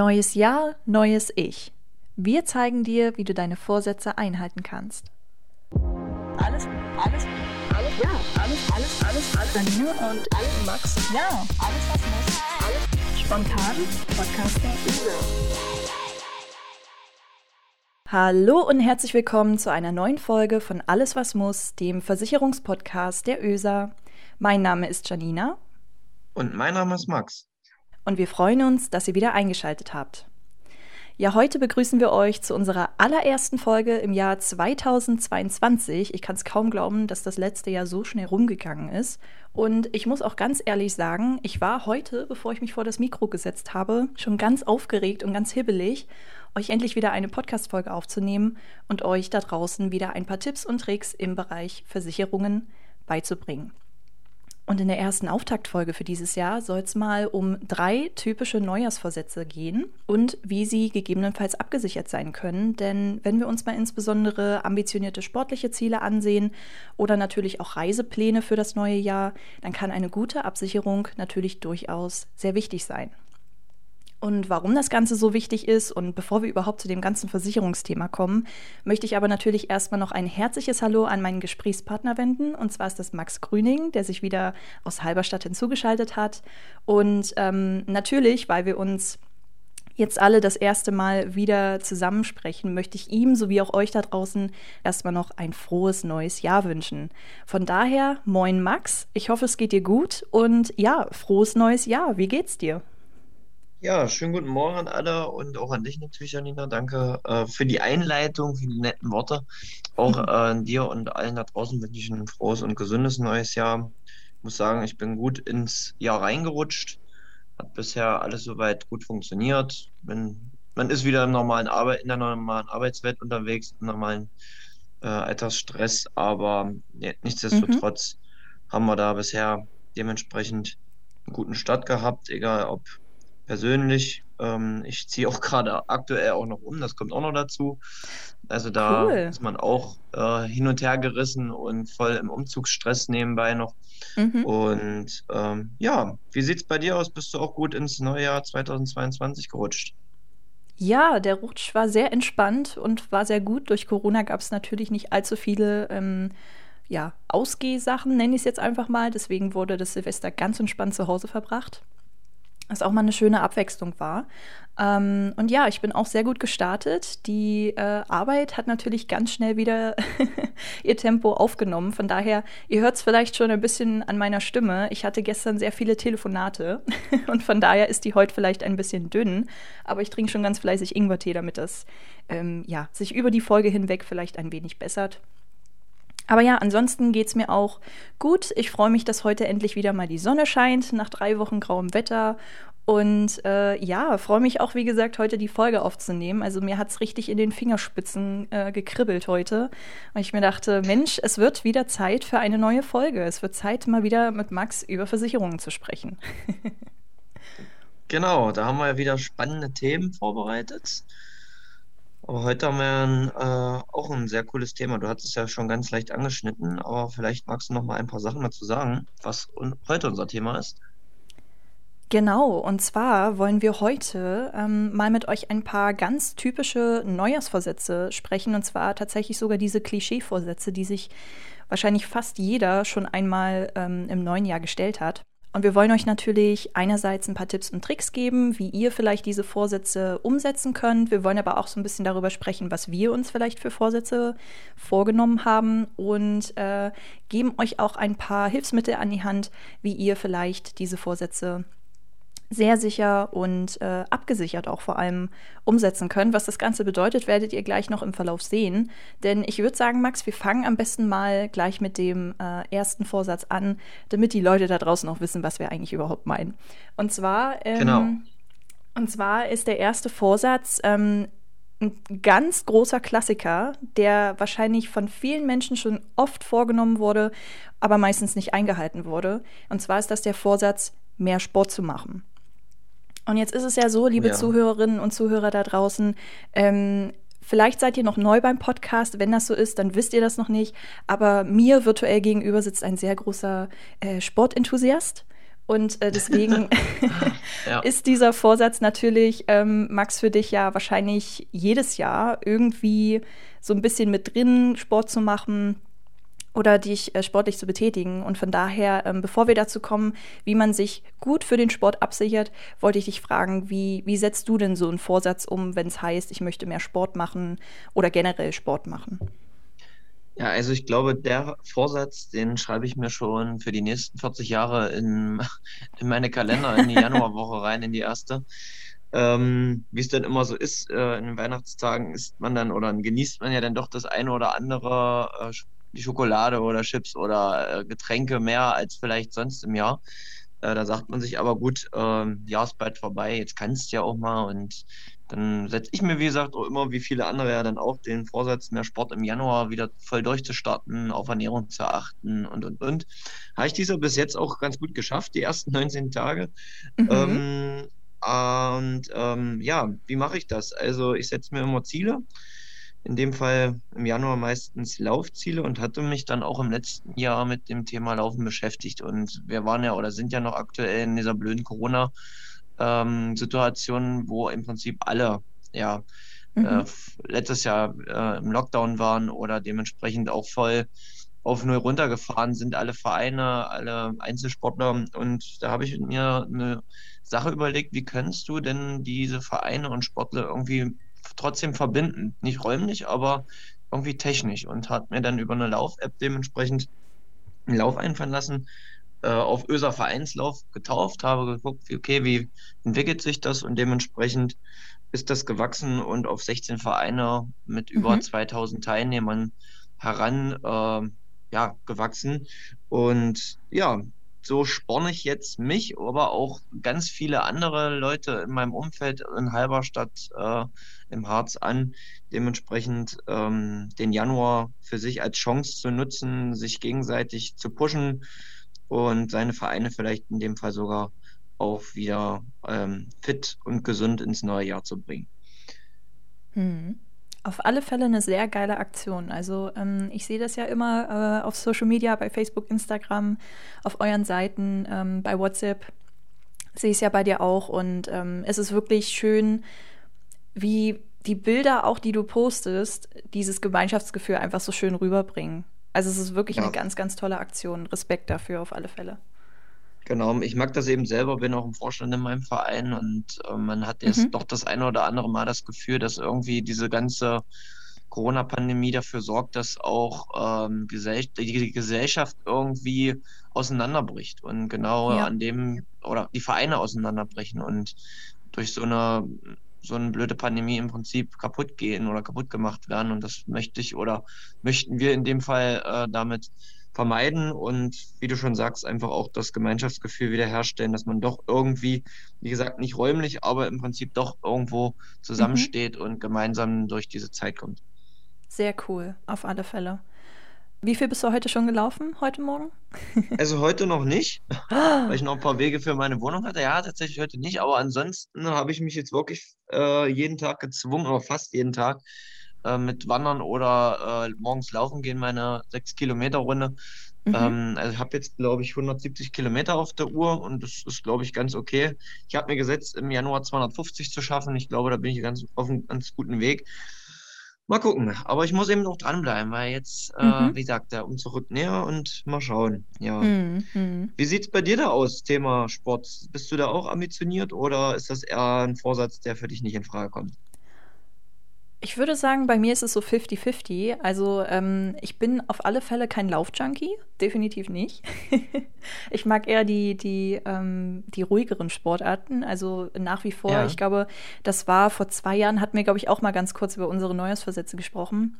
Neues Jahr, neues Ich. Wir zeigen dir, wie du deine Vorsätze einhalten kannst. Alles, alles, alles, ja, alles, alles, alles, alles. Janine und alles, Max. Ja, alles, was muss. Alles spontan. Podcaster. Hallo und herzlich willkommen zu einer neuen Folge von Alles, was muss, dem Versicherungspodcast der ÖSA. Mein Name ist Janina. Und mein Name ist Max und wir freuen uns, dass ihr wieder eingeschaltet habt. Ja, heute begrüßen wir euch zu unserer allerersten Folge im Jahr 2022. Ich kann es kaum glauben, dass das letzte Jahr so schnell rumgegangen ist. Und ich muss auch ganz ehrlich sagen, ich war heute, bevor ich mich vor das Mikro gesetzt habe, schon ganz aufgeregt und ganz hibbelig, euch endlich wieder eine Podcast-Folge aufzunehmen und euch da draußen wieder ein paar Tipps und Tricks im Bereich Versicherungen beizubringen. Und in der ersten Auftaktfolge für dieses Jahr soll es mal um drei typische Neujahrsvorsätze gehen und wie sie gegebenenfalls abgesichert sein können. Denn wenn wir uns mal insbesondere ambitionierte sportliche Ziele ansehen oder natürlich auch Reisepläne für das neue Jahr, dann kann eine gute Absicherung natürlich durchaus sehr wichtig sein und warum das Ganze so wichtig ist. Und bevor wir überhaupt zu dem ganzen Versicherungsthema kommen, möchte ich aber natürlich erstmal noch ein herzliches Hallo an meinen Gesprächspartner wenden. Und zwar ist das Max Grüning, der sich wieder aus Halberstadt hinzugeschaltet hat. Und ähm, natürlich, weil wir uns jetzt alle das erste Mal wieder zusammensprechen, möchte ich ihm sowie auch euch da draußen erstmal noch ein frohes neues Jahr wünschen. Von daher, moin Max, ich hoffe, es geht dir gut und ja, frohes neues Jahr. Wie geht's dir? Ja, schönen guten Morgen an alle und auch an dich natürlich, Janina. Danke äh, für die Einleitung, für die netten Worte. Auch äh, an dir und allen da draußen wünsche ich ein frohes und gesundes neues Jahr. Ich muss sagen, ich bin gut ins Jahr reingerutscht. Hat bisher alles soweit gut funktioniert. Bin, man ist wieder im normalen Arbeit, in der normalen Arbeitswelt unterwegs, im normalen äh, Alltagsstress, aber ja, nichtsdestotrotz mhm. haben wir da bisher dementsprechend einen guten Start gehabt, egal ob persönlich. Ähm, ich ziehe auch gerade aktuell auch noch um, das kommt auch noch dazu. Also da cool. ist man auch äh, hin und her gerissen und voll im Umzugsstress nebenbei noch. Mhm. Und ähm, ja, wie sieht es bei dir aus? Bist du auch gut ins neue Jahr 2022 gerutscht? Ja, der Rutsch war sehr entspannt und war sehr gut. Durch Corona gab es natürlich nicht allzu viele ähm, ja, Ausgehsachen, nenne ich es jetzt einfach mal. Deswegen wurde das Silvester ganz entspannt zu Hause verbracht was auch mal eine schöne Abwechslung war. Ähm, und ja, ich bin auch sehr gut gestartet. Die äh, Arbeit hat natürlich ganz schnell wieder ihr Tempo aufgenommen. Von daher, ihr hört es vielleicht schon ein bisschen an meiner Stimme. Ich hatte gestern sehr viele Telefonate und von daher ist die heute vielleicht ein bisschen dünn. Aber ich trinke schon ganz fleißig Ingwertee, damit das ähm, ja, sich über die Folge hinweg vielleicht ein wenig bessert. Aber ja, ansonsten geht es mir auch gut. Ich freue mich, dass heute endlich wieder mal die Sonne scheint, nach drei Wochen grauem Wetter. Und äh, ja, freue mich auch, wie gesagt, heute die Folge aufzunehmen. Also mir hat es richtig in den Fingerspitzen äh, gekribbelt heute. Weil ich mir dachte, Mensch, es wird wieder Zeit für eine neue Folge. Es wird Zeit, mal wieder mit Max über Versicherungen zu sprechen. genau, da haben wir ja wieder spannende Themen vorbereitet. Aber heute haben wir äh, auch ein sehr cooles Thema. Du hattest es ja schon ganz leicht angeschnitten, aber vielleicht magst du noch mal ein paar Sachen dazu sagen, was heute unser Thema ist. Genau, und zwar wollen wir heute ähm, mal mit euch ein paar ganz typische Neujahrsvorsätze sprechen, und zwar tatsächlich sogar diese Klischee-Vorsätze, die sich wahrscheinlich fast jeder schon einmal ähm, im neuen Jahr gestellt hat. Und wir wollen euch natürlich einerseits ein paar Tipps und Tricks geben, wie ihr vielleicht diese Vorsätze umsetzen könnt. Wir wollen aber auch so ein bisschen darüber sprechen, was wir uns vielleicht für Vorsätze vorgenommen haben und äh, geben euch auch ein paar Hilfsmittel an die Hand, wie ihr vielleicht diese Vorsätze sehr sicher und äh, abgesichert auch vor allem umsetzen können. Was das Ganze bedeutet, werdet ihr gleich noch im Verlauf sehen. Denn ich würde sagen, Max, wir fangen am besten mal gleich mit dem äh, ersten Vorsatz an, damit die Leute da draußen auch wissen, was wir eigentlich überhaupt meinen. Und zwar, ähm, genau. und zwar ist der erste Vorsatz ähm, ein ganz großer Klassiker, der wahrscheinlich von vielen Menschen schon oft vorgenommen wurde, aber meistens nicht eingehalten wurde. Und zwar ist das der Vorsatz, mehr Sport zu machen. Und jetzt ist es ja so, liebe ja. Zuhörerinnen und Zuhörer da draußen, ähm, vielleicht seid ihr noch neu beim Podcast. Wenn das so ist, dann wisst ihr das noch nicht. Aber mir virtuell gegenüber sitzt ein sehr großer äh, Sportenthusiast. Und äh, deswegen ja. ist dieser Vorsatz natürlich, ähm, Max, für dich ja wahrscheinlich jedes Jahr irgendwie so ein bisschen mit drin, Sport zu machen oder dich äh, sportlich zu betätigen. Und von daher, ähm, bevor wir dazu kommen, wie man sich gut für den Sport absichert, wollte ich dich fragen, wie, wie setzt du denn so einen Vorsatz um, wenn es heißt, ich möchte mehr Sport machen oder generell Sport machen? Ja, also ich glaube, der Vorsatz, den schreibe ich mir schon für die nächsten 40 Jahre in, in meine Kalender, in die Januarwoche rein, in die erste. Ähm, Wie es dann immer so ist, äh, in den Weihnachtstagen isst man dann oder genießt man ja dann doch das eine oder andere, äh, die Schokolade oder Chips oder äh, Getränke mehr als vielleicht sonst im Jahr. Äh, da sagt man sich aber gut, ähm, Jahr ist bald vorbei, jetzt kannst du ja auch mal und dann setze ich mir, wie gesagt, auch immer, wie viele andere ja dann auch, den Vorsatz, mehr Sport im Januar wieder voll durchzustarten, auf Ernährung zu achten und, und, und. Habe ich dieser bis jetzt auch ganz gut geschafft, die ersten 19 Tage. Mhm. Ähm, und ähm, ja, wie mache ich das? Also ich setze mir immer Ziele. In dem Fall im Januar meistens Laufziele und hatte mich dann auch im letzten Jahr mit dem Thema Laufen beschäftigt. Und wir waren ja oder sind ja noch aktuell in dieser blöden Corona- ähm, wo im Prinzip alle ja mhm. äh, letztes Jahr äh, im Lockdown waren oder dementsprechend auch voll auf null runtergefahren sind, alle Vereine, alle Einzelsportler. Und da habe ich mir eine Sache überlegt, wie kannst du denn diese Vereine und Sportler irgendwie trotzdem verbinden? Nicht räumlich, aber irgendwie technisch. Und hat mir dann über eine Lauf-App dementsprechend einen Lauf einfallen lassen, äh, auf Öser Vereinslauf getauft, habe geguckt, wie, okay, wie entwickelt sich das und dementsprechend ist das gewachsen und auf 16 Vereine mit über mhm. 2000 Teilnehmern heran äh, ja, gewachsen. Und ja, so sporne ich jetzt mich, aber auch ganz viele andere Leute in meinem Umfeld in Halberstadt äh, im Harz an, dementsprechend ähm, den Januar für sich als Chance zu nutzen, sich gegenseitig zu pushen, und seine Vereine vielleicht in dem Fall sogar auch wieder ähm, fit und gesund ins neue Jahr zu bringen. Hm. Auf alle Fälle eine sehr geile Aktion. Also ähm, ich sehe das ja immer äh, auf Social Media, bei Facebook, Instagram, auf euren Seiten, ähm, bei WhatsApp sehe ich es ja bei dir auch. Und ähm, es ist wirklich schön, wie die Bilder auch, die du postest, dieses Gemeinschaftsgefühl einfach so schön rüberbringen. Also es ist wirklich ja. eine ganz, ganz tolle Aktion. Respekt dafür auf alle Fälle. Genau, ich mag das eben selber, bin auch im Vorstand in meinem Verein und äh, man hat jetzt mhm. doch das eine oder andere Mal das Gefühl, dass irgendwie diese ganze Corona-Pandemie dafür sorgt, dass auch ähm, Gesell die Gesellschaft irgendwie auseinanderbricht und genau ja. an dem oder die Vereine auseinanderbrechen und durch so eine so eine blöde Pandemie im Prinzip kaputt gehen oder kaputt gemacht werden. Und das möchte ich oder möchten wir in dem Fall äh, damit vermeiden und wie du schon sagst, einfach auch das Gemeinschaftsgefühl wiederherstellen, dass man doch irgendwie, wie gesagt, nicht räumlich, aber im Prinzip doch irgendwo zusammensteht mhm. und gemeinsam durch diese Zeit kommt. Sehr cool, auf alle Fälle. Wie viel bist du heute schon gelaufen, heute Morgen? Also heute noch nicht, weil ich noch ein paar Wege für meine Wohnung hatte. Ja, tatsächlich heute nicht, aber ansonsten habe ich mich jetzt wirklich äh, jeden Tag gezwungen, oder fast jeden Tag, äh, mit Wandern oder äh, morgens laufen gehen, meine 6 Kilometer Runde. Mhm. Ähm, also ich habe jetzt, glaube ich, 170 Kilometer auf der Uhr und das ist, glaube ich, ganz okay. Ich habe mir gesetzt, im Januar 250 zu schaffen. Ich glaube, da bin ich ganz auf einem ganz guten Weg. Mal gucken. Aber ich muss eben noch dranbleiben, weil jetzt, äh, mhm. wie gesagt, der Umzug näher und mal schauen. Ja. Mhm. mhm. Wie sieht es bei dir da aus, Thema Sport? Bist du da auch ambitioniert oder ist das eher ein Vorsatz, der für dich nicht in Frage kommt? Ich würde sagen, bei mir ist es so 50-50. Also ähm, ich bin auf alle Fälle kein Laufjunkie, definitiv nicht. ich mag eher die, die, ähm, die ruhigeren Sportarten. Also nach wie vor, ja. ich glaube, das war vor zwei Jahren, hatten wir, glaube ich, auch mal ganz kurz über unsere Neujahrsversätze gesprochen.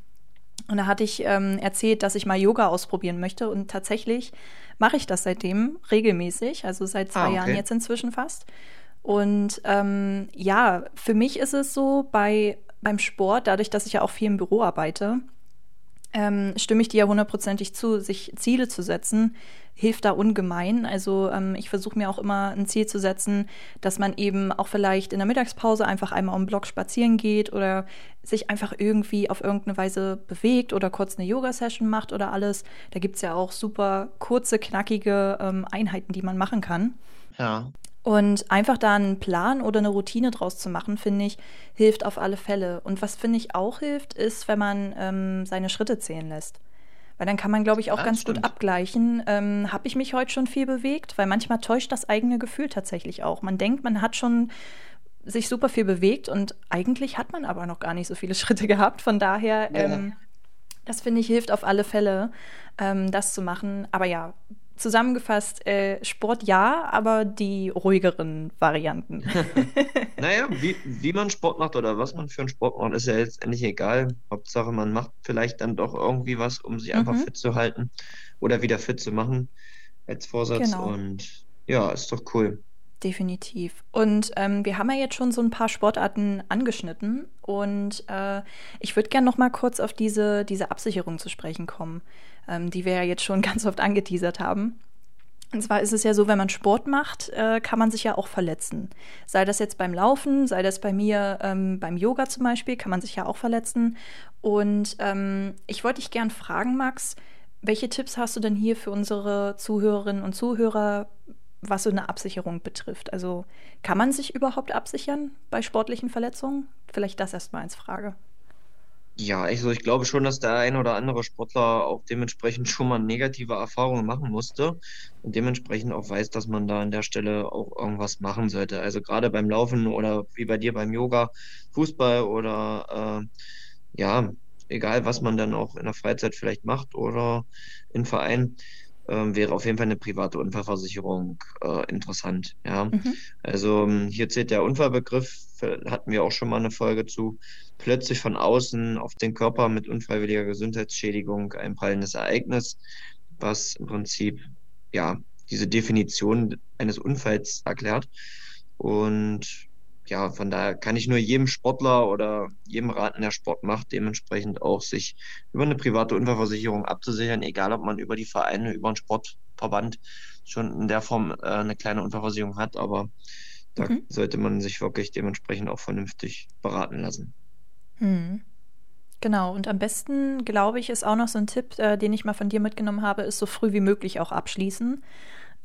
Und da hatte ich ähm, erzählt, dass ich mal Yoga ausprobieren möchte. Und tatsächlich mache ich das seitdem regelmäßig, also seit zwei ah, okay. Jahren jetzt inzwischen fast. Und ähm, ja, für mich ist es so, bei beim Sport, dadurch, dass ich ja auch viel im Büro arbeite, ähm, stimme ich dir ja hundertprozentig zu, sich Ziele zu setzen, hilft da ungemein. Also ähm, ich versuche mir auch immer ein Ziel zu setzen, dass man eben auch vielleicht in der Mittagspause einfach einmal um den Block spazieren geht oder sich einfach irgendwie auf irgendeine Weise bewegt oder kurz eine Yoga-Session macht oder alles. Da gibt es ja auch super kurze, knackige ähm, Einheiten, die man machen kann. Ja. Und einfach da einen Plan oder eine Routine draus zu machen, finde ich, hilft auf alle Fälle. Und was finde ich auch hilft, ist, wenn man ähm, seine Schritte zählen lässt. Weil dann kann man, glaube ich, auch Ja, ganz stimmt. gut abgleichen, ähm, habe ich mich heute schon viel bewegt? Weil manchmal täuscht das eigene Gefühl tatsächlich auch. Man denkt, man hat schon sich super viel bewegt und eigentlich hat man aber noch gar nicht so viele Schritte gehabt. Von daher, Ja. ähm, das finde ich, hilft auf alle Fälle, ähm, das zu machen. Aber ja, zusammengefasst, äh, Sport ja, aber die ruhigeren Varianten. Naja, wie, wie man Sport macht oder was man für einen Sport macht, ist ja letztendlich egal. Hauptsache, man macht vielleicht dann doch irgendwie was, um sich einfach Mhm. fit zu halten oder wieder fit zu machen als Vorsatz. Genau. Und ja, ist doch cool. Definitiv. Und ähm, wir haben ja jetzt schon so ein paar Sportarten angeschnitten und äh, ich würde gerne noch mal kurz auf diese, diese Absicherung zu sprechen kommen, ähm, die wir ja jetzt schon ganz oft angeteasert haben. Und zwar ist es ja so, wenn man Sport macht, äh, kann man sich ja auch verletzen. Sei das jetzt beim Laufen, sei das bei mir ähm, beim Yoga zum Beispiel, kann man sich ja auch verletzen. Und ähm, ich wollte dich gern fragen, Max, welche Tipps hast du denn hier für unsere Zuhörerinnen und Zuhörer, was so eine Absicherung betrifft? Also kann man sich überhaupt absichern bei sportlichen Verletzungen? Vielleicht das erstmal als Frage. Ja, also ich glaube schon, dass der ein oder andere Sportler auch dementsprechend schon mal negative Erfahrungen machen musste und dementsprechend auch weiß, dass man da an der Stelle auch irgendwas machen sollte. Also gerade beim Laufen oder wie bei dir beim Yoga, Fußball oder äh, ja, egal was man dann auch in der Freizeit vielleicht macht oder im Verein, ähm, wäre auf jeden Fall eine private Unfallversicherung äh, interessant. Ja. Mhm. Also ähm, hier zählt der Unfallbegriff, äh, hatten wir auch schon mal eine Folge zu, plötzlich von außen auf den Körper mit unfreiwilliger Gesundheitsschädigung einfallendes Ereignis, was im Prinzip ja diese Definition eines Unfalls erklärt. Und ja, von daher kann ich nur jedem Sportler oder jedem raten, der Sport macht, dementsprechend auch sich über eine private Unfallversicherung abzusichern, egal ob man über die Vereine, über einen Sportverband schon in der Form äh, eine kleine Unfallversicherung hat, aber da Mhm. sollte man sich wirklich dementsprechend auch vernünftig beraten lassen. Hm. Genau, und am besten, glaube ich, ist auch noch so ein Tipp, äh, den ich mal von dir mitgenommen habe, ist so früh wie möglich auch abschließen,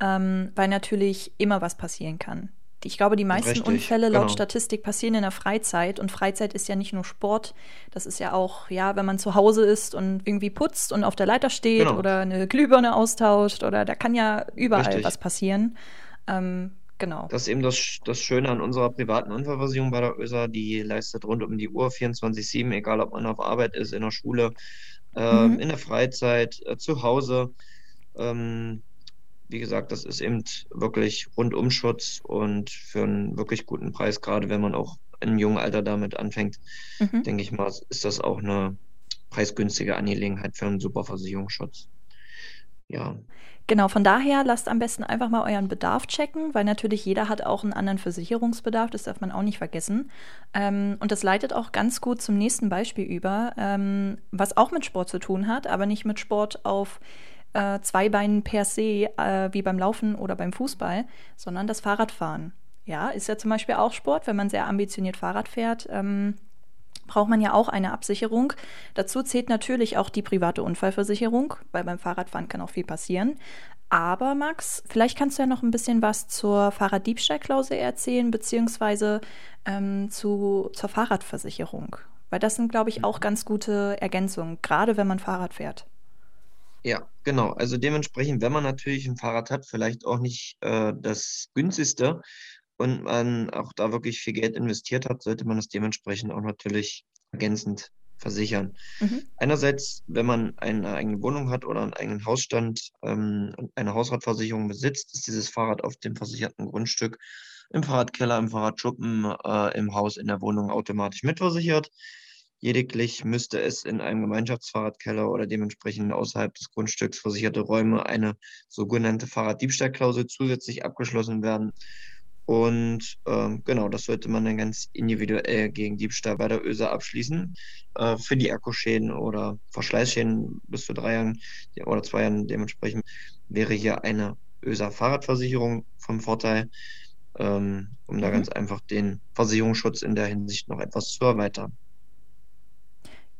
ähm, weil natürlich immer was passieren kann. Ich glaube, die meisten Richtig, Unfälle laut genau. Statistik passieren in der Freizeit und Freizeit ist ja nicht nur Sport, das ist ja auch, ja, wenn man zu Hause ist und irgendwie putzt und auf der Leiter steht Genau. oder eine Glühbirne austauscht oder da kann ja überall Richtig. was passieren. Ähm, genau. Das ist eben das, das Schöne an unserer privaten Unfallversicherung bei der ÖSA, die leistet rund um die Uhr 24/7, egal ob man auf Arbeit ist, in der Schule, ähm, Mhm. in der Freizeit, äh, zu Hause. Ähm, wie gesagt, das ist eben wirklich Rundumschutz und für einen wirklich guten Preis, gerade wenn man auch im jungen Alter damit anfängt, Mhm. denke ich mal, ist das auch eine preisgünstige Angelegenheit für einen super Versicherungsschutz. Ja, Genau, von daher lasst am besten einfach mal euren Bedarf checken, weil natürlich jeder hat auch einen anderen Versicherungsbedarf, das darf man auch nicht vergessen. Ähm, und das leitet auch ganz gut zum nächsten Beispiel über, ähm, was auch mit Sport zu tun hat, aber nicht mit Sport auf äh, zwei Beinen per se, äh, wie beim Laufen oder beim Fußball, sondern das Fahrradfahren. Ja, ist ja zum Beispiel auch Sport, wenn man sehr ambitioniert Fahrrad fährt. Ähm, braucht man ja auch eine Absicherung. Dazu zählt natürlich auch die private Unfallversicherung, weil beim Fahrradfahren kann auch viel passieren. Aber Max, vielleicht kannst du ja noch ein bisschen was zur Fahrraddiebstahlklausel erzählen, beziehungsweise ähm, zu, zur Fahrradversicherung. Weil das sind, glaube ich, auch ganz gute Ergänzungen, gerade wenn man Fahrrad fährt. Ja, genau. Also dementsprechend, wenn man natürlich ein Fahrrad hat, vielleicht auch nicht äh, das günstigste und man auch da wirklich viel Geld investiert hat, sollte man es dementsprechend auch natürlich ergänzend versichern. Mhm. Einerseits, wenn man eine eigene Wohnung hat oder einen eigenen Hausstand ähm, und eine Hausratversicherung besitzt, ist dieses Fahrrad auf dem versicherten Grundstück im Fahrradkeller, im Fahrradschuppen, äh, im Haus, in der Wohnung automatisch mitversichert. Lediglich müsste es in einem Gemeinschaftsfahrradkeller oder dementsprechend außerhalb des Grundstücks versicherte Räume eine sogenannte Fahrraddiebstahlklausel zusätzlich abgeschlossen werden. Und ähm, genau, das sollte man dann ganz individuell gegen Diebstahl bei der ÖSA abschließen. Äh, für die Akkuschäden oder Verschleißschäden bis zu drei Jahren oder zwei Jahren dementsprechend wäre hier eine ÖSA-Fahrradversicherung vom Vorteil, ähm, um da Mhm. ganz einfach den Versicherungsschutz in der Hinsicht noch etwas zu erweitern.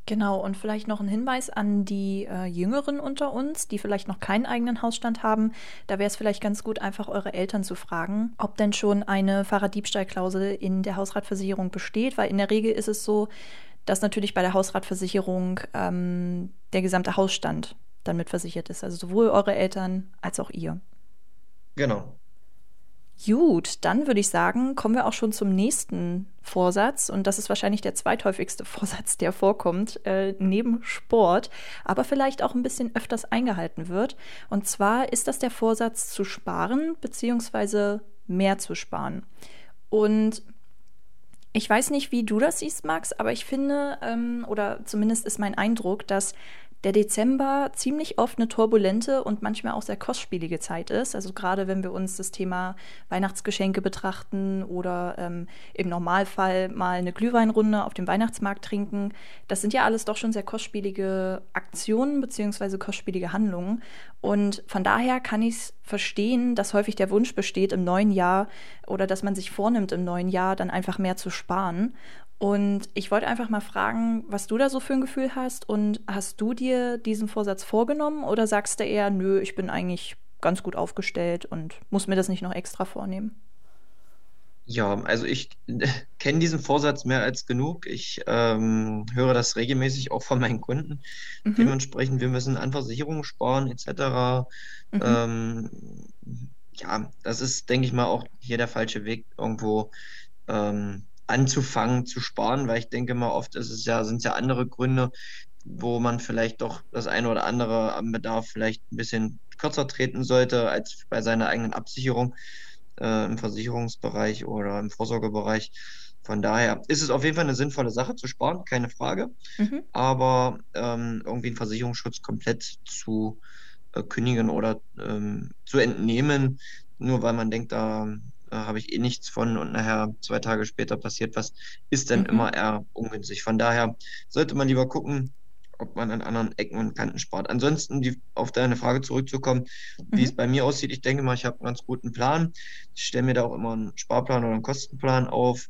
Genau, und vielleicht noch ein Hinweis an die äh, Jüngeren unter uns, die vielleicht noch keinen eigenen Hausstand haben. Da wäre es vielleicht ganz gut, einfach eure Eltern zu fragen, ob denn schon eine Fahrraddiebstahlklausel in der Hausratversicherung besteht, weil in der Regel ist es so, dass natürlich bei der Hausratversicherung ähm, der gesamte Hausstand dann mit versichert ist. Also sowohl eure Eltern als auch ihr. Genau. Gut, dann würde ich sagen, kommen wir auch schon zum nächsten Vorsatz. Und das ist wahrscheinlich der zweithäufigste Vorsatz, der vorkommt, äh, neben Sport, aber vielleicht auch ein bisschen öfters eingehalten wird. Und zwar ist das der Vorsatz zu sparen, beziehungsweise mehr zu sparen. Und ich weiß nicht, wie du das siehst, Max, aber ich finde, ähm, oder zumindest ist mein Eindruck, dass der Dezember ziemlich oft eine turbulente und manchmal auch sehr kostspielige Zeit ist. Also gerade wenn wir uns das Thema Weihnachtsgeschenke betrachten oder ähm, im Normalfall mal eine Glühweinrunde auf dem Weihnachtsmarkt trinken. Das sind ja alles doch schon sehr kostspielige Aktionen bzw. kostspielige Handlungen. Und von daher kann ich es verstehen, dass häufig der Wunsch besteht, im neuen Jahr oder dass man sich vornimmt, im neuen Jahr dann einfach mehr zu sparen. Und ich wollte einfach mal fragen, was du da so für ein Gefühl hast und hast du dir diesen Vorsatz vorgenommen oder sagst du eher, nö, ich bin eigentlich ganz gut aufgestellt und muss mir das nicht noch extra vornehmen? Ja, also ich kenne diesen Vorsatz mehr als genug. Ich ähm, höre das regelmäßig auch von meinen Kunden. Mhm. Dementsprechend, wir müssen an Versicherungen sparen etc. Mhm. Ähm, ja, das ist, denke ich mal, auch hier der falsche Weg, irgendwo ähm, anzufangen zu sparen, weil ich denke mal, oft ist es ja, sind es ja andere Gründe, wo man vielleicht doch das eine oder andere am Bedarf vielleicht ein bisschen kürzer treten sollte als bei seiner eigenen Absicherung äh, im Versicherungsbereich oder im Vorsorgebereich. Von daher ist es auf jeden Fall eine sinnvolle Sache zu sparen, keine Frage. Mhm. Aber ähm, irgendwie einen Versicherungsschutz komplett zu äh, kündigen oder ähm, zu entnehmen, nur weil man denkt, da äh, habe ich eh nichts von und nachher zwei Tage später passiert was, ist dann Mhm. immer eher ungünstig. Von daher sollte man lieber gucken, ob man an anderen Ecken und Kanten spart. Ansonsten, die, auf deine Frage zurückzukommen, wie es Mhm. bei mir aussieht, ich denke mal, ich habe einen ganz guten Plan. Ich stelle mir da auch immer einen Sparplan oder einen Kostenplan auf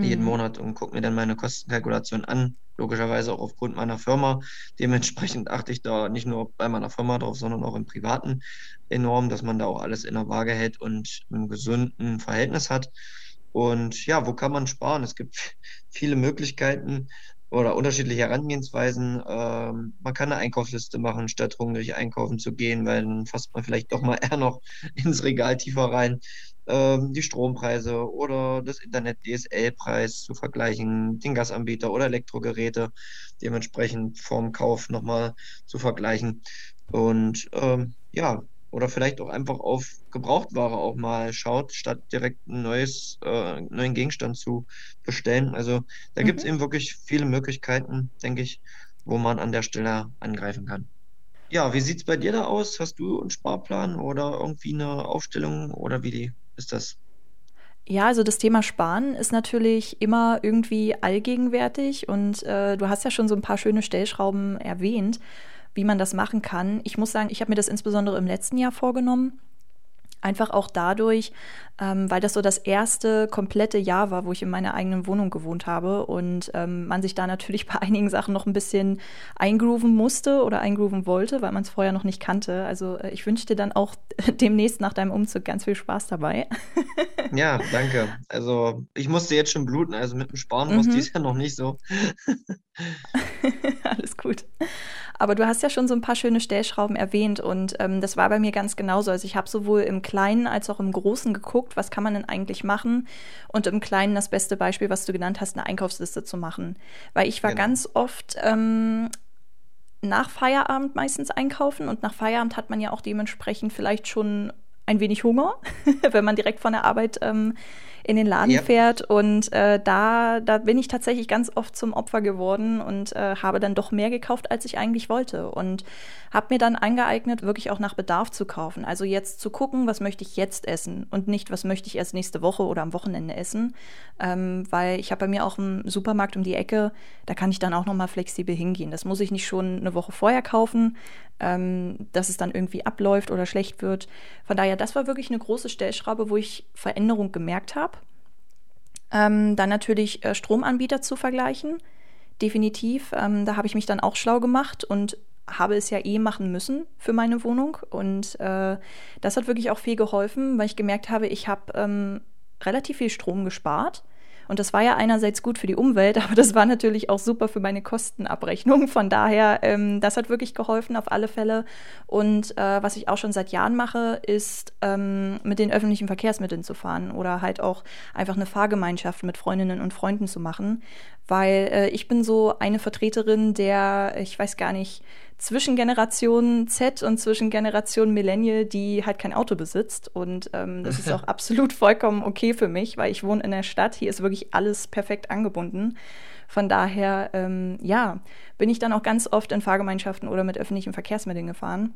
jeden Mhm. Monat und gucke mir dann meine Kostenkalkulation an. Logischerweise auch aufgrund meiner Firma. Dementsprechend achte ich da nicht nur bei meiner Firma drauf, sondern auch im Privaten enorm, dass man da auch alles in der Waage hält und einen gesunden Verhältnis hat. Und ja, wo kann man sparen? Es gibt viele Möglichkeiten oder unterschiedliche Herangehensweisen. Ähm, man kann eine Einkaufsliste machen, statt hungrig einkaufen zu gehen, weil dann fasst man vielleicht doch mal eher noch ins Regal tiefer rein. Ähm, die Strompreise oder das Internet-DSL-Preis zu vergleichen, den Gasanbieter oder Elektrogeräte dementsprechend vorm Kauf nochmal zu vergleichen. Und ähm, ja, oder vielleicht auch einfach auf Gebrauchtware auch mal schaut, statt direkt ein neues, äh, neuen Gegenstand zu bestellen. Also da gibt es Mhm. eben wirklich viele Möglichkeiten, denke ich, wo man an der Stelle angreifen kann. Ja, wie sieht es bei dir da aus? Hast du einen Sparplan oder irgendwie eine Aufstellung oder wie die ist das? Ja, also das Thema Sparen ist natürlich immer irgendwie allgegenwärtig und äh, du hast ja schon so ein paar schöne Stellschrauben erwähnt, wie man das machen kann. Ich muss sagen, ich habe mir das insbesondere im letzten Jahr vorgenommen. Einfach auch dadurch, ähm, weil das so das erste komplette Jahr war, wo ich in meiner eigenen Wohnung gewohnt habe und ähm, man sich da natürlich bei einigen Sachen noch ein bisschen eingrooven musste oder eingrooven wollte, weil man es vorher noch nicht kannte. Also äh, ich wünsche dir dann auch demnächst nach deinem Umzug ganz viel Spaß dabei. Ja, danke. Also ich musste jetzt schon bluten, also mit dem Sparen Mhm. dies Jahr noch nicht so. Alles gut. Aber du hast ja schon so ein paar schöne Stellschrauben erwähnt und ähm, das war bei mir ganz genauso. Also ich habe sowohl im Kleinen als auch im Großen geguckt, was kann man denn eigentlich machen und im Kleinen das beste Beispiel, was du genannt hast, eine Einkaufsliste zu machen. Weil ich war Genau. ganz oft ähm, nach Feierabend meistens einkaufen und nach Feierabend hat man ja auch dementsprechend vielleicht schon ein wenig Hunger, wenn man direkt von der Arbeit ähm, in den Laden Ja. fährt. Und äh, da, da bin ich tatsächlich ganz oft zum Opfer geworden und äh, habe dann doch mehr gekauft, als ich eigentlich wollte. Und habe mir dann angeeignet, wirklich auch nach Bedarf zu kaufen. Also jetzt zu gucken, was möchte ich jetzt essen und nicht, was möchte ich erst nächste Woche oder am Wochenende essen. Ähm, weil ich habe bei mir auch einen Supermarkt um die Ecke, da kann ich dann auch nochmal flexibel hingehen. Das muss ich nicht schon eine Woche vorher kaufen, ähm, dass es dann irgendwie abläuft oder schlecht wird. Von daher, das war wirklich eine große Stellschraube, wo ich Veränderung gemerkt habe. Ähm, dann natürlich äh, Stromanbieter zu vergleichen. definitiv. Ähm, da habe ich mich dann auch schlau gemacht und habe es ja eh machen müssen für meine Wohnung. Und äh, das hat wirklich auch viel geholfen, weil ich gemerkt habe, ich habe ähm, relativ viel Strom gespart. Und das war ja einerseits gut für die Umwelt, aber das war natürlich auch super für meine Kostenabrechnung. Von daher, ähm, das hat wirklich geholfen auf alle Fälle. Und äh, was ich auch schon seit Jahren mache, ist ähm, mit den öffentlichen Verkehrsmitteln zu fahren oder halt auch einfach eine Fahrgemeinschaft mit Freundinnen und Freunden zu machen. Weil äh, ich bin so eine Vertreterin der, ich weiß gar nicht, zwischen Generation Z und zwischen Generation Millennial, die halt kein Auto besitzt. Und ähm, das ist auch absolut vollkommen okay für mich, weil ich wohne in der Stadt. Hier ist wirklich alles perfekt angebunden. Von daher, ähm, ja, bin ich dann auch ganz oft in Fahrgemeinschaften oder mit öffentlichen Verkehrsmitteln gefahren.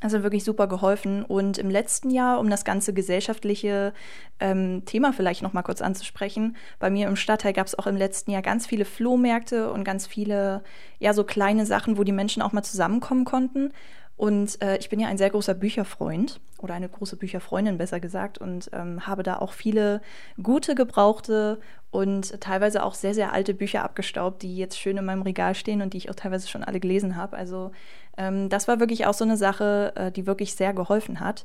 Also wirklich super geholfen. Und im letzten Jahr, um das ganze gesellschaftliche ähm, Thema vielleicht noch mal kurz anzusprechen, bei mir im Stadtteil gab es auch im letzten Jahr ganz viele Flohmärkte und ganz viele, ja, so kleine Sachen, wo die Menschen auch mal zusammenkommen konnten. Und äh, ich bin ja ein sehr großer Bücherfreund oder eine große Bücherfreundin besser gesagt und ähm, habe da auch viele gute, gebrauchte und teilweise auch sehr, sehr alte Bücher abgestaubt, die jetzt schön in meinem Regal stehen und die ich auch teilweise schon alle gelesen habe. Also ähm, das war wirklich auch so eine Sache, äh, die wirklich sehr geholfen hat.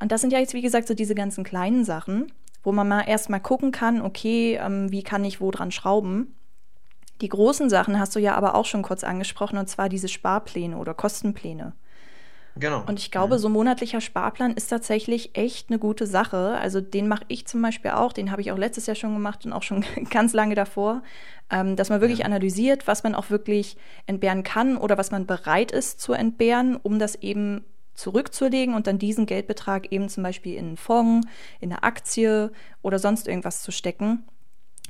Und das sind ja jetzt, wie gesagt, so diese ganzen kleinen Sachen, wo man mal erstmal gucken kann, okay, ähm, wie kann ich wo dran schrauben. Die großen Sachen hast du ja aber auch schon kurz angesprochen, und zwar diese Sparpläne oder Kostenpläne. Genau. Und ich glaube, mhm. so monatlicher Sparplan ist tatsächlich echt eine gute Sache. Also den mache ich zum Beispiel auch, den habe ich auch letztes Jahr schon gemacht und auch schon ganz lange davor, ähm, dass man wirklich ja. analysiert, was man auch wirklich entbehren kann oder was man bereit ist zu entbehren, um das eben zurückzulegen und dann diesen Geldbetrag eben zum Beispiel in einen Fonds, in eine Aktie oder sonst irgendwas zu stecken.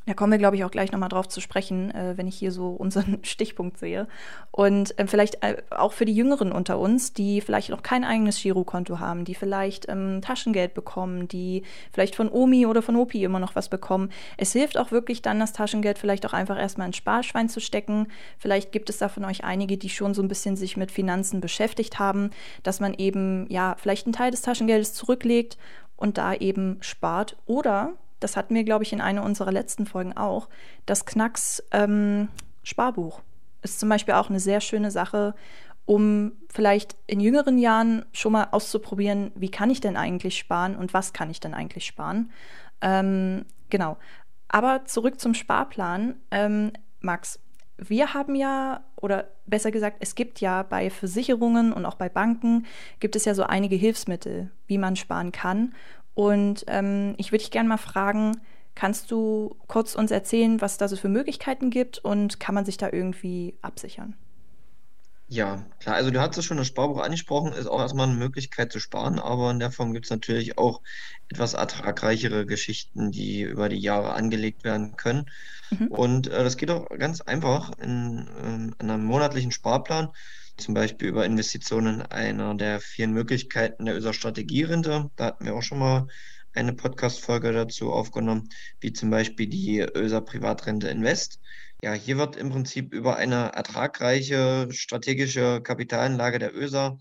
Da kommen wir, glaube ich, auch gleich nochmal drauf zu sprechen, äh, wenn ich hier so unseren Stichpunkt sehe. Und äh, vielleicht äh, auch für die Jüngeren unter uns, die vielleicht noch kein eigenes Girokonto haben, die vielleicht ähm, Taschengeld bekommen, die vielleicht von Omi oder von Opi immer noch was bekommen. Es hilft auch wirklich dann, das Taschengeld vielleicht auch einfach erstmal ins Sparschwein zu stecken. Vielleicht gibt es da von euch einige, die schon so ein bisschen sich mit Finanzen beschäftigt haben, dass man eben, ja, vielleicht einen Teil des Taschengeldes zurücklegt und da eben spart oder das hatten wir, glaube ich, in einer unserer letzten Folgen auch, das Knacks ähm, Sparbuch ist zum Beispiel auch eine sehr schöne Sache, um vielleicht in jüngeren Jahren schon mal auszuprobieren, wie kann ich denn eigentlich sparen und was kann ich denn eigentlich sparen. Ähm, genau. Aber zurück zum Sparplan. Ähm, Max, wir haben ja, oder besser gesagt, es gibt ja bei Versicherungen und auch bei Banken, gibt es ja so einige Hilfsmittel, wie man sparen kann. Und ähm, ich würde dich gerne mal fragen, kannst du kurz uns erzählen, was da so für Möglichkeiten gibt und kann man sich da irgendwie absichern? Ja, klar, also du hattest schon das Sparbuch angesprochen, ist auch erstmal eine Möglichkeit zu sparen, aber in der Form gibt es natürlich auch etwas ertragreichere Geschichten, die über die Jahre angelegt werden können. Mhm. Und äh, das geht auch ganz einfach in, ähm, in einem monatlichen Sparplan zum Beispiel über Investitionen einer der vielen Möglichkeiten der ÖSA Strategierente. Da hatten wir auch schon mal eine Podcast-Folge dazu aufgenommen, wie zum Beispiel die ÖSA Privatrente Invest. Ja, hier wird im Prinzip über eine ertragreiche strategische Kapitalanlage der ÖSA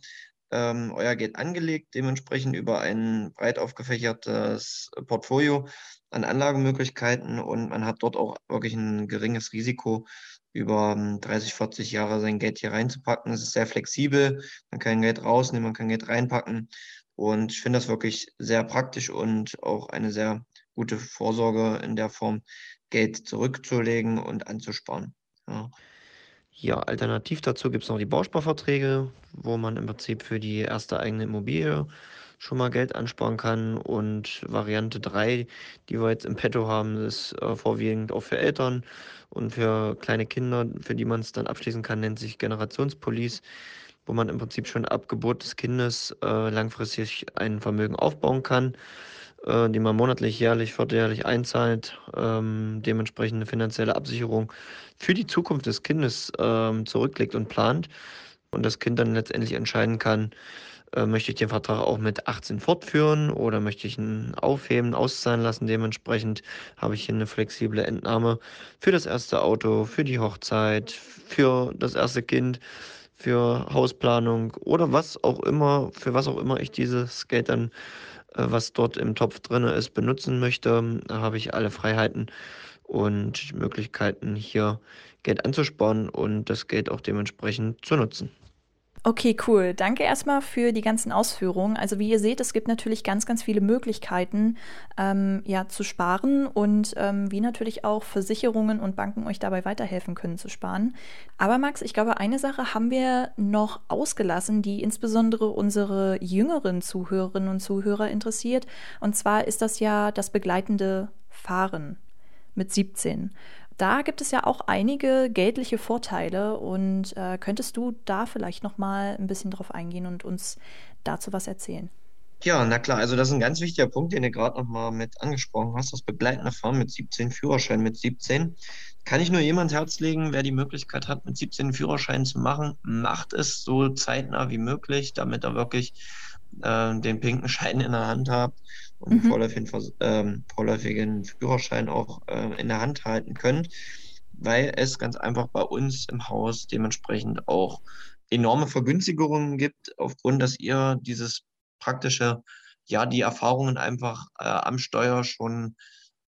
ähm, euer Geld angelegt, dementsprechend über ein breit aufgefächertes Portfolio an Anlagemöglichkeiten und man hat dort auch wirklich ein geringes Risiko, über 30, ähm, 40 Jahre sein Geld hier reinzupacken. Es ist sehr flexibel, man kann Geld rausnehmen, man kann Geld reinpacken und ich finde das wirklich sehr praktisch und auch eine sehr gute Vorsorge in der Form, Geld zurückzulegen und anzusparen. Ja. Ja, alternativ dazu gibt es noch die Bausparverträge, wo man im Prinzip für die erste eigene Immobilie schon mal Geld ansparen kann. Und Variante 3, die wir jetzt im Petto haben, ist äh, vorwiegend auch für Eltern und für kleine Kinder, für die man es dann abschließen kann, nennt sich Generationspolice, wo man im Prinzip schon ab Geburt des Kindes äh, langfristig ein Vermögen aufbauen kann, äh, die man monatlich, jährlich, vierteljährlich einzahlt, ähm, dementsprechend eine finanzielle Absicherung für die Zukunft des Kindes ähm, zurücklegt und plant und das Kind dann letztendlich entscheiden kann, äh, möchte ich den Vertrag auch mit 18 fortführen oder möchte ich ihn aufheben, auszahlen lassen. Dementsprechend habe ich hier eine flexible Entnahme für das erste Auto, für die Hochzeit, für das erste Kind, für Hausplanung oder was auch immer, für was auch immer ich dieses Geld dann, äh, was dort im Topf drin ist, benutzen möchte. Da habe ich alle Freiheiten und Möglichkeiten, hier Geld anzusparen und das Geld auch dementsprechend zu nutzen. Okay, cool. Danke erstmal für die ganzen Ausführungen. Also wie ihr seht, es gibt natürlich ganz, ganz viele Möglichkeiten, ähm, ja, zu sparen und ähm, wie natürlich auch Versicherungen und Banken euch dabei weiterhelfen können zu sparen. Aber Max, ich glaube, eine Sache haben wir noch ausgelassen, die insbesondere unsere jüngeren Zuhörerinnen und Zuhörer interessiert. Und zwar ist das ja das begleitende Fahren mit 17. Da gibt es ja auch einige geldliche Vorteile und äh, könntest du da vielleicht noch mal ein bisschen drauf eingehen und uns dazu was erzählen? Ja, na klar, also das ist ein ganz wichtiger Punkt, den du gerade noch mal mit angesprochen hast, das begleitende Fahren mit 17, Führerschein mit 17. Kann ich nur jemand Herz legen, wer die Möglichkeit hat, mit 17 einen Führerschein zu machen, macht es so zeitnah wie möglich, damit er wirklich äh, den pinken Schein in der Hand hat und mhm. vorläufigen, ähm, vorläufigen Führerschein auch äh, in der Hand halten könnt, weil es ganz einfach bei uns im Haus dementsprechend auch enorme Vergünstigungen gibt, aufgrund, dass ihr dieses praktische, ja, die Erfahrungen einfach äh, am Steuer schon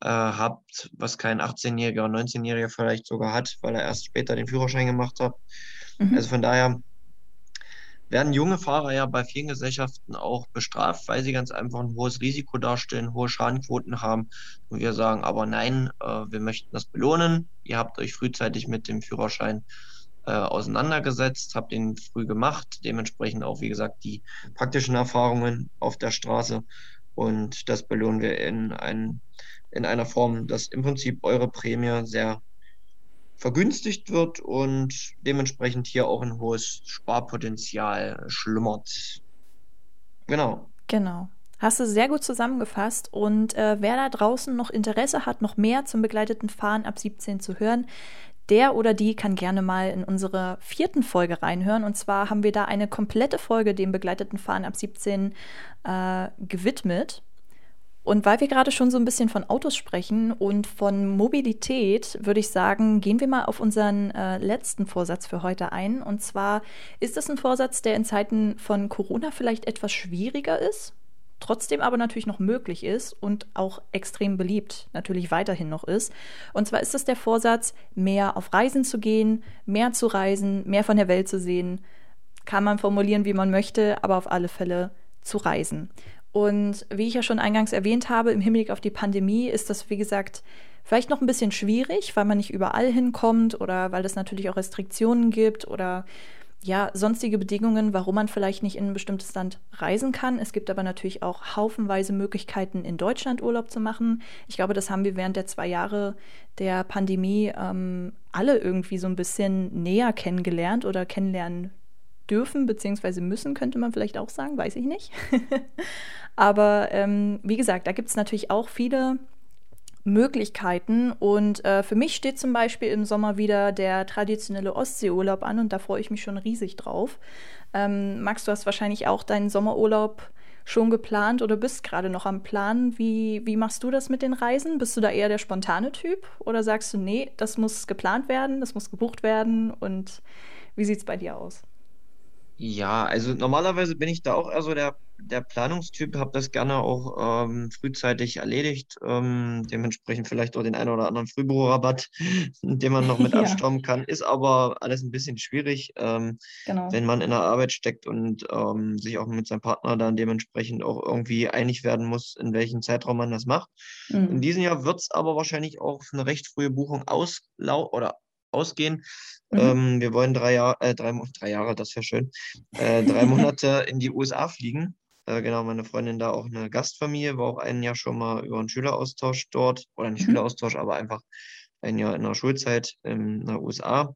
äh, habt, was kein 18-Jähriger, 19-Jähriger vielleicht sogar hat, weil er erst später den Führerschein gemacht hat. Mhm. Also von daher werden junge Fahrer ja bei vielen Gesellschaften auch bestraft, weil sie ganz einfach ein hohes Risiko darstellen, hohe Schadenquoten haben. Und wir sagen aber nein, äh, wir möchten das belohnen. Ihr habt euch frühzeitig mit dem Führerschein äh, auseinandergesetzt, habt ihn früh gemacht, dementsprechend auch, wie gesagt, die praktischen Erfahrungen auf der Straße. Und das belohnen wir in, ein, in einer Form, dass im Prinzip eure Prämie sehr vergünstigt wird und dementsprechend hier auch ein hohes Sparpotenzial schlummert. Genau. Genau. Hast du sehr gut zusammengefasst. Und äh, wer da draußen noch Interesse hat, noch mehr zum begleiteten Fahren ab 17 zu hören, der oder die kann gerne mal in unsere vierten Folge reinhören. Und zwar haben wir da eine komplette Folge dem begleiteten Fahren ab 17 äh, gewidmet. Und weil wir gerade schon so ein bisschen von Autos sprechen und von Mobilität, würde ich sagen, gehen wir mal auf unseren äh, letzten Vorsatz für heute ein. Und zwar ist das ein Vorsatz, der in Zeiten von Corona vielleicht etwas schwieriger ist, trotzdem aber natürlich noch möglich ist und auch extrem beliebt natürlich weiterhin noch ist. Und zwar ist das der Vorsatz, mehr auf Reisen zu gehen, mehr zu reisen, mehr von der Welt zu sehen. Kann man formulieren, wie man möchte, aber auf alle Fälle zu reisen. Und wie ich ja schon eingangs erwähnt habe, im Hinblick auf die Pandemie ist das, wie gesagt, vielleicht noch ein bisschen schwierig, weil man nicht überall hinkommt oder weil es natürlich auch Restriktionen gibt oder ja, sonstige Bedingungen, warum man vielleicht nicht in ein bestimmtes Land reisen kann. Es gibt aber natürlich auch haufenweise Möglichkeiten, in Deutschland Urlaub zu machen. Ich glaube, das haben wir während der zwei Jahre der Pandemie ähm, alle irgendwie so ein bisschen näher kennengelernt oder kennenlernen dürfen, beziehungsweise müssen, könnte man vielleicht auch sagen, weiß ich nicht. Aber ähm, wie gesagt, da gibt es natürlich auch viele Möglichkeiten. Und äh, für mich steht zum Beispiel im Sommer wieder der traditionelle Ostseeurlaub an und da freue ich mich schon riesig drauf. Ähm, Max, du hast wahrscheinlich auch deinen Sommerurlaub schon geplant oder bist gerade noch am Plan. Wie, wie machst du das mit den Reisen? Bist du da eher der spontane Typ oder sagst du, nee, das muss geplant werden, das muss gebucht werden? Und wie sieht es bei dir aus? Ja, also normalerweise bin ich da auch eher so der, der Planungstyp, habe das gerne auch ähm, frühzeitig erledigt, ähm, dementsprechend vielleicht auch den einen oder anderen Frühbucherrabatt, den man noch mit Ja, abstauben kann, ist aber alles ein bisschen schwierig, ähm, genau. wenn man in der Arbeit steckt und ähm, sich auch mit seinem Partner dann dementsprechend auch irgendwie einig werden muss, in welchem Zeitraum man das macht. In mhm. diesem Jahr wird es aber wahrscheinlich auch eine recht frühe Buchung auslau oder ausgehen. Mhm. Ähm, wir wollen drei, Jahr, äh, drei, drei Jahre, das wäre schön, äh, drei Monate in die USA fliegen. Äh, genau, meine Freundin da auch eine Gastfamilie, war auch ein Jahr schon mal über einen Schüleraustausch dort, oder nicht mhm. Schüleraustausch, aber einfach ein Jahr in der Schulzeit in den USA.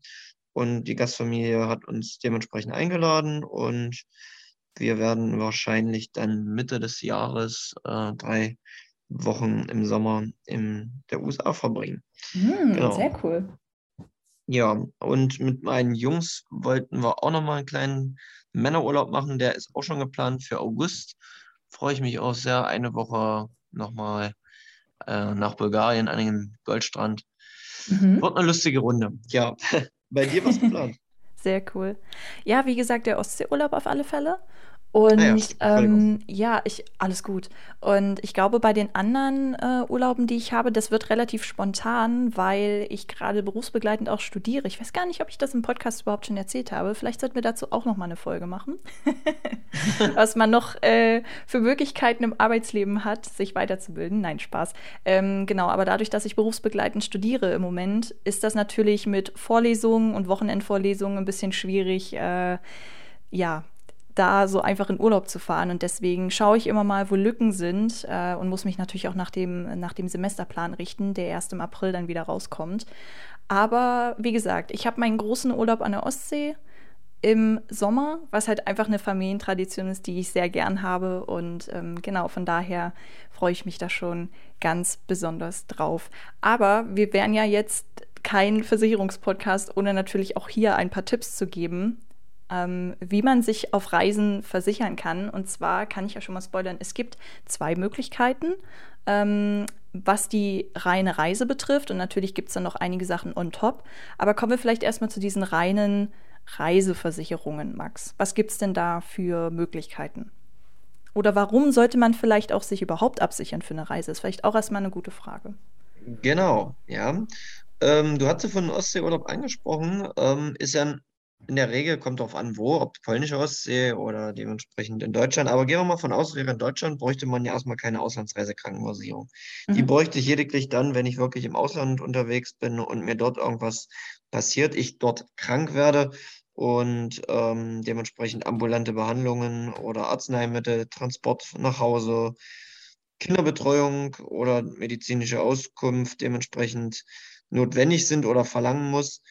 Und die Gastfamilie hat uns dementsprechend eingeladen und wir werden wahrscheinlich dann Mitte des Jahres äh, drei Wochen im Sommer in der USA verbringen. Mhm, genau. Sehr cool. Ja, und mit meinen Jungs wollten wir auch nochmal einen kleinen Männerurlaub machen. Der ist auch schon geplant für August. Freue ich mich auch sehr. Eine Woche nochmal äh, nach Bulgarien an den Goldstrand. Mhm. Wird eine lustige Runde. Ja, bei dir was geplant? Sehr cool. Ja, wie gesagt, der Ostseeurlaub auf alle Fälle. Und Ah ja, stimmt, Entschuldigung. ähm, ja, ich, alles gut. Und ich glaube, bei den anderen äh, Urlauben, die ich habe, das wird relativ spontan, weil ich gerade berufsbegleitend auch studiere. Ich weiß gar nicht, ob ich das im Podcast überhaupt schon erzählt habe. Vielleicht sollten wir dazu auch noch mal eine Folge machen. Was man noch äh, für Möglichkeiten im Arbeitsleben hat, sich weiterzubilden. Nein, Spaß. Ähm, genau, aber dadurch, dass ich berufsbegleitend studiere im Moment, ist das natürlich mit Vorlesungen und Wochenendvorlesungen ein bisschen schwierig. Äh, ja, da so einfach in Urlaub zu fahren. Und deswegen schaue ich immer mal, wo Lücken sind äh, und muss mich natürlich auch nach dem, nach dem Semesterplan richten, der erst im April dann wieder rauskommt. Aber wie gesagt, ich habe meinen großen Urlaub an der Ostsee im Sommer, was halt einfach eine Familientradition ist, die ich sehr gern habe. Und ähm, genau, von daher freue ich mich da schon ganz besonders drauf. Aber wir wären ja jetzt kein Versicherungspodcast, ohne natürlich auch hier ein paar Tipps zu geben, ähm, wie man sich auf Reisen versichern kann. Und zwar kann ich ja schon mal spoilern, es gibt zwei Möglichkeiten, ähm, was die reine Reise betrifft. Und natürlich gibt es dann noch einige Sachen on top. Aber kommen wir vielleicht erstmal zu diesen reinen Reiseversicherungen, Max. Was gibt es denn da für Möglichkeiten? Oder warum sollte man vielleicht auch sich überhaupt absichern für eine Reise? Ist vielleicht auch erstmal eine gute Frage. Genau, ja. Ähm, du ja von Ostseeurlaub angesprochen. Ähm, ist ja in der Regel, kommt darauf an, wo, ob die polnische Ostsee oder dementsprechend in Deutschland. Aber gehen wir mal von aus, wäre in Deutschland, bräuchte man ja erstmal keine Auslandsreisekrankenversicherung. Die Mhm. bräuchte ich lediglich dann, wenn ich wirklich im Ausland unterwegs bin und mir dort irgendwas passiert, ich dort krank werde und ähm, dementsprechend ambulante Behandlungen oder Arzneimittel, Transport nach Hause, Kinderbetreuung oder medizinische Auskunft dementsprechend notwendig sind oder verlangen muss.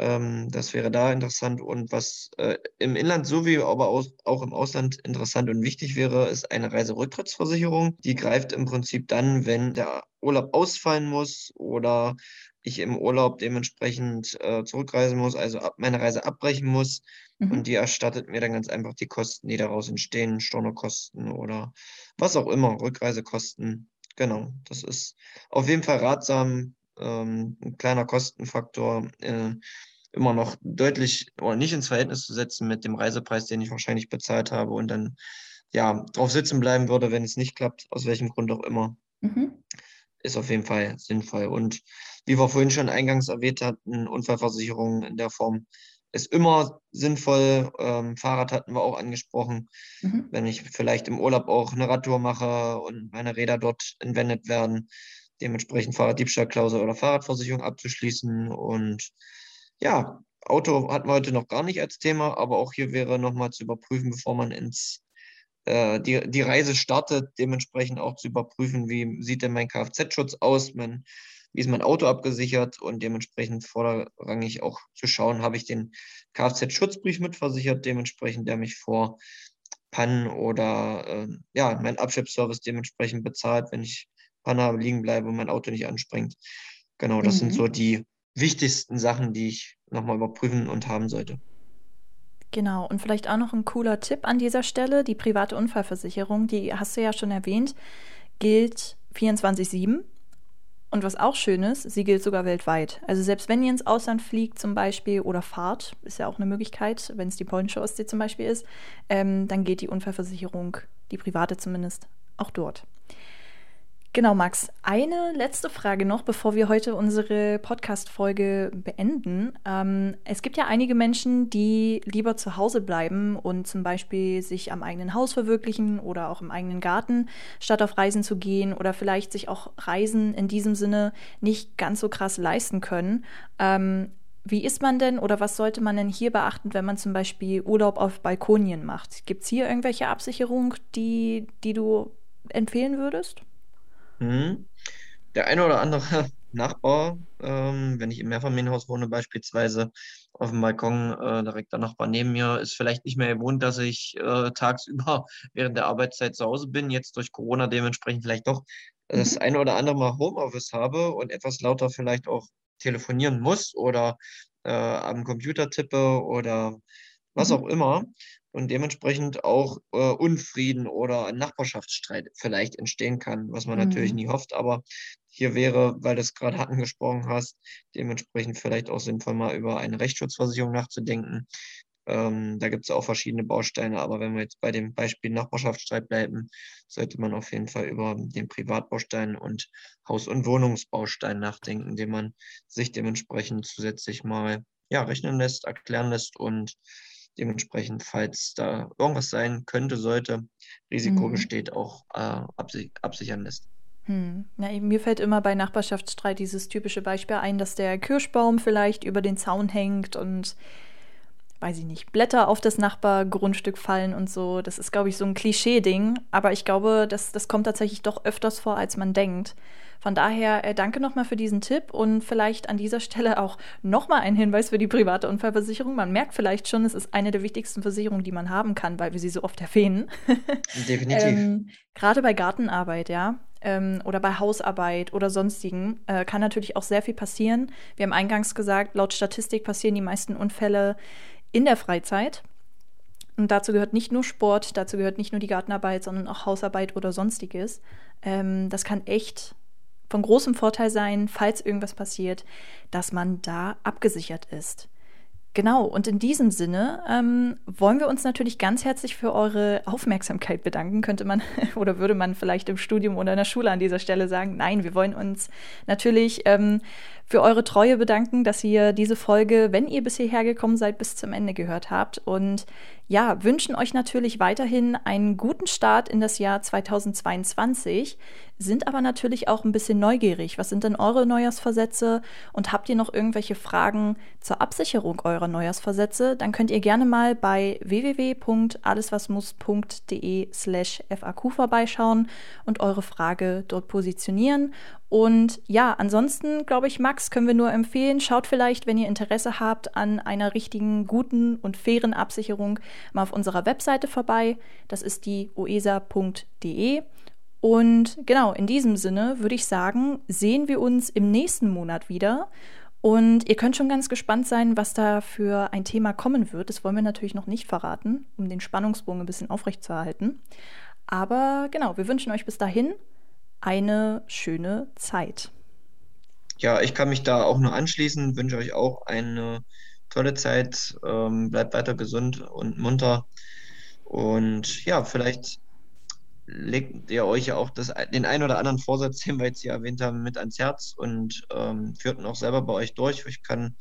Ähm, das wäre da interessant. Und was äh, im Inland sowie aber aus, auch im Ausland interessant und wichtig wäre, ist eine Reiserücktrittsversicherung. Die greift im Prinzip dann, wenn der Urlaub ausfallen muss oder ich im Urlaub dementsprechend äh, zurückreisen muss, also ab, meine Reise abbrechen muss. Mhm. Und die erstattet mir dann ganz einfach die Kosten, die daraus entstehen, Stornokosten oder was auch immer, Rückreisekosten. Genau, das ist auf jeden Fall ratsam, ähm, ein kleiner Kostenfaktor, äh, immer noch deutlich oder nicht ins Verhältnis zu setzen mit dem Reisepreis, den ich wahrscheinlich bezahlt habe und dann ja drauf sitzen bleiben würde, wenn es nicht klappt, aus welchem Grund auch immer, Mhm. ist auf jeden Fall sinnvoll. Und wie wir vorhin schon eingangs erwähnt hatten, Unfallversicherung in der Form ist immer sinnvoll. Ähm, Fahrrad hatten wir auch angesprochen. Mhm. Wenn ich vielleicht im Urlaub auch eine Radtour mache und meine Räder dort entwendet werden, dementsprechend Fahrraddiebstahlklausel oder Fahrradversicherung abzuschließen. Und ja, Auto hatten wir heute noch gar nicht als Thema, aber auch hier wäre nochmal zu überprüfen, bevor man ins äh, die, die Reise startet, dementsprechend auch zu überprüfen, wie sieht denn mein Kfz-Schutz aus, mein, wie ist mein Auto abgesichert und dementsprechend vorrangig auch zu schauen, habe ich den Kfz-Schutzbrief mitversichert, dementsprechend, der mich vor Pannen oder äh, ja, mein Abschleppservice dementsprechend bezahlt, wenn ich Panne liegen bleibe und mein Auto nicht anspringt. Genau, das sind Mhm. so die wichtigsten Sachen, die ich nochmal überprüfen und haben sollte. Genau, und vielleicht auch noch ein cooler Tipp an dieser Stelle. Die private Unfallversicherung, die hast du ja schon erwähnt, gilt 24-7. Und was auch schön ist, sie gilt sogar weltweit. Also selbst wenn ihr ins Ausland fliegt zum Beispiel oder fahrt, ist ja auch eine Möglichkeit, wenn es die polnische Ostsee zum Beispiel ist, ähm, dann geht die Unfallversicherung, die private zumindest, auch dort. Genau, Max. Eine letzte Frage noch, bevor wir heute unsere Podcast-Folge beenden. Ähm, es gibt ja einige Menschen, die lieber zu Hause bleiben und zum Beispiel sich am eigenen Haus verwirklichen oder auch im eigenen Garten, statt auf Reisen zu gehen oder vielleicht sich auch Reisen in diesem Sinne nicht ganz so krass leisten können. Ähm, wie ist man denn oder was sollte man denn hier beachten, wenn man zum Beispiel Urlaub auf Balkonien macht? Gibt es hier irgendwelche Absicherung, die, die du empfehlen würdest? Mhm. Der eine oder andere Nachbar, ähm, wenn ich im Mehrfamilienhaus wohne, beispielsweise auf dem Balkon, äh, direkt der Nachbar neben mir, ist vielleicht nicht mehr gewohnt, dass ich äh, tagsüber während der Arbeitszeit zu Hause bin, jetzt durch Corona dementsprechend vielleicht doch das Mhm. eine oder andere Mal Homeoffice habe und etwas lauter vielleicht auch telefonieren muss oder äh, am Computer tippe oder was auch Mhm. immer und dementsprechend auch äh, Unfrieden oder ein Nachbarschaftsstreit vielleicht entstehen kann, was man natürlich Mhm. nie hofft. Aber hier wäre, weil du es gerade angesprochen hast, dementsprechend vielleicht auch sinnvoll, mal über eine Rechtsschutzversicherung nachzudenken. Ähm, da gibt es auch verschiedene Bausteine, aber wenn wir jetzt bei dem Beispiel Nachbarschaftsstreit bleiben, sollte man auf jeden Fall über den Privatbaustein und Haus- und Wohnungsbaustein nachdenken, den man sich dementsprechend zusätzlich mal ja, rechnen lässt, erklären lässt und dementsprechend, falls da irgendwas sein könnte, sollte, Risiko mhm. besteht, auch äh, absich absichern lässt. Hm. Ja, mir fällt immer bei Nachbarschaftsstreit dieses typische Beispiel ein, dass der Kirschbaum vielleicht über den Zaun hängt und weiß ich nicht, Blätter auf das Nachbargrundstück fallen und so. Das ist, glaube ich, so ein Klischee-Ding. Aber ich glaube, das, das kommt tatsächlich doch öfters vor, als man denkt. Von daher äh, danke nochmal für diesen Tipp und vielleicht an dieser Stelle auch nochmal ein Hinweis für die private Unfallversicherung. Man merkt vielleicht schon, es ist eine der wichtigsten Versicherungen, die man haben kann, weil wir sie so oft erwähnen. Definitiv. ähm, Gerade bei Gartenarbeit, ja. Ähm, oder bei Hausarbeit oder sonstigen äh, kann natürlich auch sehr viel passieren. Wir haben eingangs gesagt, laut Statistik passieren die meisten Unfälle in der Freizeit. Und dazu gehört nicht nur Sport, dazu gehört nicht nur die Gartenarbeit, sondern auch Hausarbeit oder sonstiges. Ähm, das kann echt von großem Vorteil sein, falls irgendwas passiert, dass man da abgesichert ist. Genau, und in diesem Sinne ähm, wollen wir uns natürlich ganz herzlich für eure Aufmerksamkeit bedanken, könnte man oder würde man vielleicht im Studium oder in der Schule an dieser Stelle sagen. Nein, wir wollen uns natürlich ähm, für eure Treue bedanken, dass ihr diese Folge, wenn ihr bis hierher gekommen seid, bis zum Ende gehört habt. Und ja, wünschen euch natürlich weiterhin einen guten Start in das Jahr 2022, sind aber natürlich auch ein bisschen neugierig. Was sind denn eure Neujahrsversätze und habt ihr noch irgendwelche Fragen zur Absicherung eurer Neujahrsversätze? Dann könnt ihr gerne mal bei www.alleswasmuss.de slash FAQ vorbeischauen und eure Frage dort positionieren. Und ja, ansonsten glaube ich, Max, können wir nur empfehlen, schaut vielleicht, wenn ihr Interesse habt an einer richtigen, guten und fairen Absicherung, mal auf unserer Webseite vorbei. Das ist die oesa.de. Und genau, in diesem Sinne würde ich sagen, sehen wir uns im nächsten Monat wieder. Und ihr könnt schon ganz gespannt sein, was da für ein Thema kommen wird. Das wollen wir natürlich noch nicht verraten, um den Spannungsbogen ein bisschen aufrechtzuerhalten. Aber genau, wir wünschen euch bis dahin eine schöne Zeit. Ja, ich kann mich da auch nur anschließen, wünsche euch auch eine tolle Zeit, ähm, bleibt weiter gesund und munter. Und ja, vielleicht legt ihr euch ja auch das, den ein oder anderen Vorsatz, den wir jetzt hier erwähnt haben, mit ans Herz und ähm, führt ihn auch selber bei euch durch. Ich kann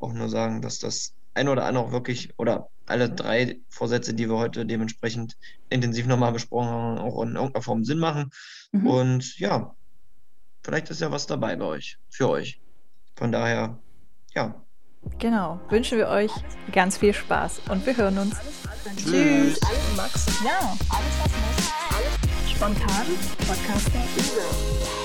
auch nur sagen, dass das ein oder andere auch wirklich, oder alle drei Vorsätze, die wir heute dementsprechend intensiv nochmal besprochen haben, auch in irgendeiner Form Sinn machen. Mhm. Und ja, vielleicht ist ja was dabei bei euch, für euch. Von daher, ja. Genau, wünschen wir euch ganz viel Spaß und wir hören uns. Tschüss. Max. Ja, alles was muss. Spontan. Podcaster.